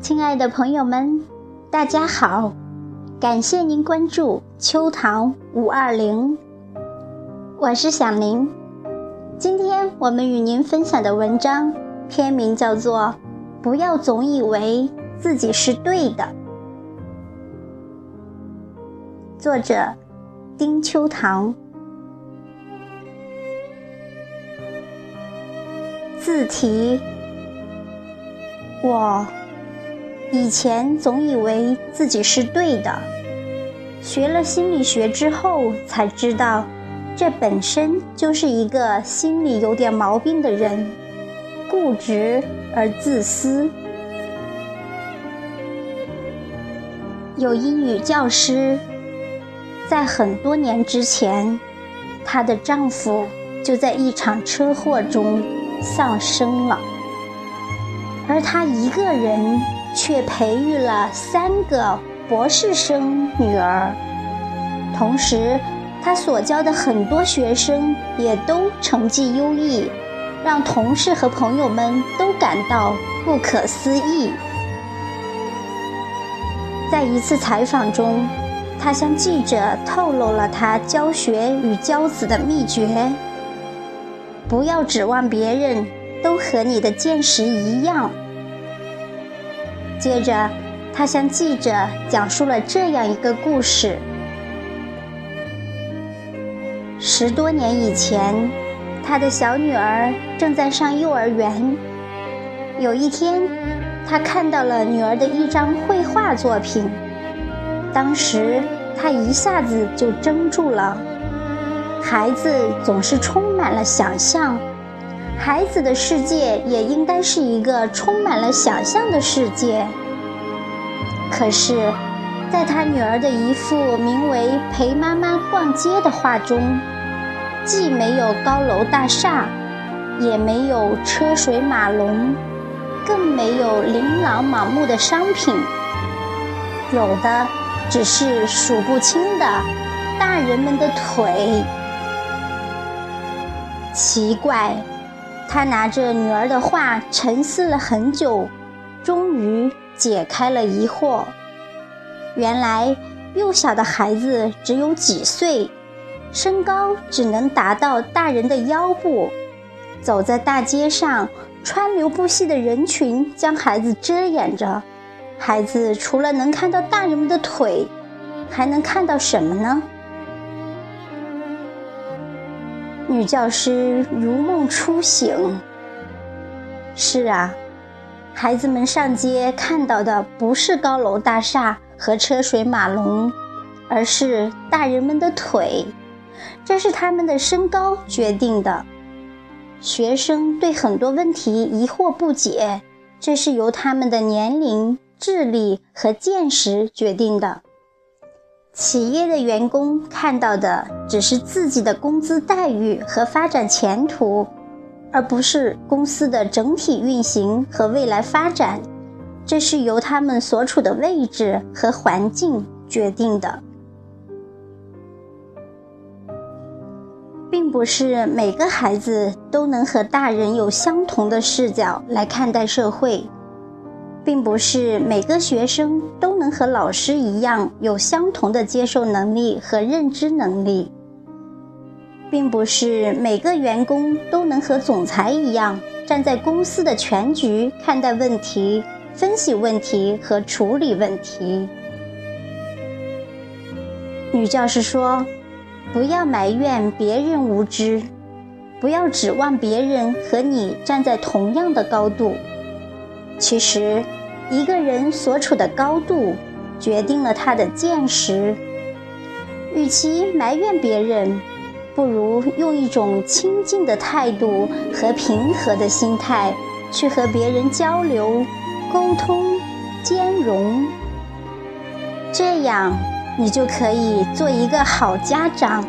亲爱的朋友们，大家好！感谢您关注秋堂五二零，我是小宁。今天我们与您分享的文章篇名叫做《不要总以为自己是对的》，作者丁秋堂。字题：我。以前总以为自己是对的，学了心理学之后才知道，这本身就是一个心理有点毛病的人，固执而自私。有英语教师，在很多年之前，她的丈夫就在一场车祸中丧生了，而她一个人。却培育了三个博士生女儿，同时，他所教的很多学生也都成绩优异，让同事和朋友们都感到不可思议。在一次采访中，他向记者透露了他教学与教子的秘诀：不要指望别人都和你的见识一样。接着，他向记者讲述了这样一个故事：十多年以前，他的小女儿正在上幼儿园。有一天，他看到了女儿的一张绘画作品，当时他一下子就怔住了。孩子总是充满了想象。孩子的世界也应该是一个充满了想象的世界。可是，在他女儿的一幅名为《陪妈妈逛街》的画中，既没有高楼大厦，也没有车水马龙，更没有琳琅满目的商品，有的只是数不清的大人们的腿。奇怪。他拿着女儿的画沉思了很久，终于解开了疑惑。原来，幼小的孩子只有几岁，身高只能达到大人的腰部。走在大街上，川流不息的人群将孩子遮掩着，孩子除了能看到大人们的腿，还能看到什么呢？女教师如梦初醒。是啊，孩子们上街看到的不是高楼大厦和车水马龙，而是大人们的腿。这是他们的身高决定的。学生对很多问题疑惑不解，这是由他们的年龄、智力和见识决定的。企业的员工看到的只是自己的工资待遇和发展前途，而不是公司的整体运行和未来发展。这是由他们所处的位置和环境决定的，并不是每个孩子都能和大人有相同的视角来看待社会。并不是每个学生都能和老师一样有相同的接受能力和认知能力，并不是每个员工都能和总裁一样站在公司的全局看待问题、分析问题和处理问题。女教师说：“不要埋怨别人无知，不要指望别人和你站在同样的高度。其实。”一个人所处的高度，决定了他的见识。与其埋怨别人，不如用一种亲近的态度和平和的心态去和别人交流、沟通、兼容。这样，你就可以做一个好家长、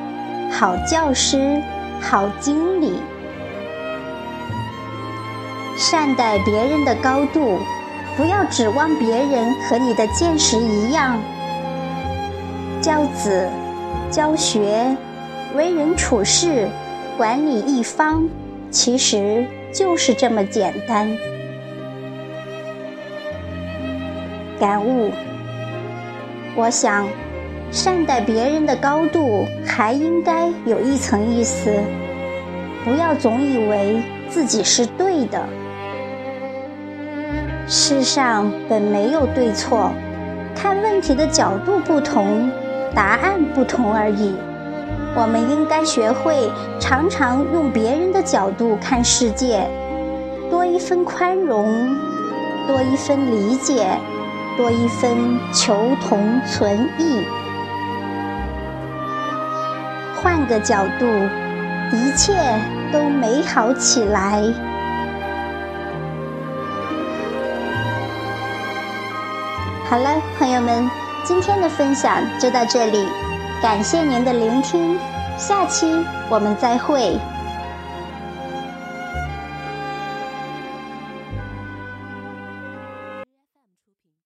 好教师、好经理。善待别人的高度。不要指望别人和你的见识一样。教子、教学、为人处事、管理一方，其实就是这么简单。感悟。我想，善待别人的高度还应该有一层意思，不要总以为自己是对的。世上本没有对错，看问题的角度不同，答案不同而已。我们应该学会常常用别人的角度看世界，多一分宽容，多一分理解，多一分求同存异。换个角度，一切都美好起来。好了，朋友们，今天的分享就到这里。感谢您的聆听，下期我们再会。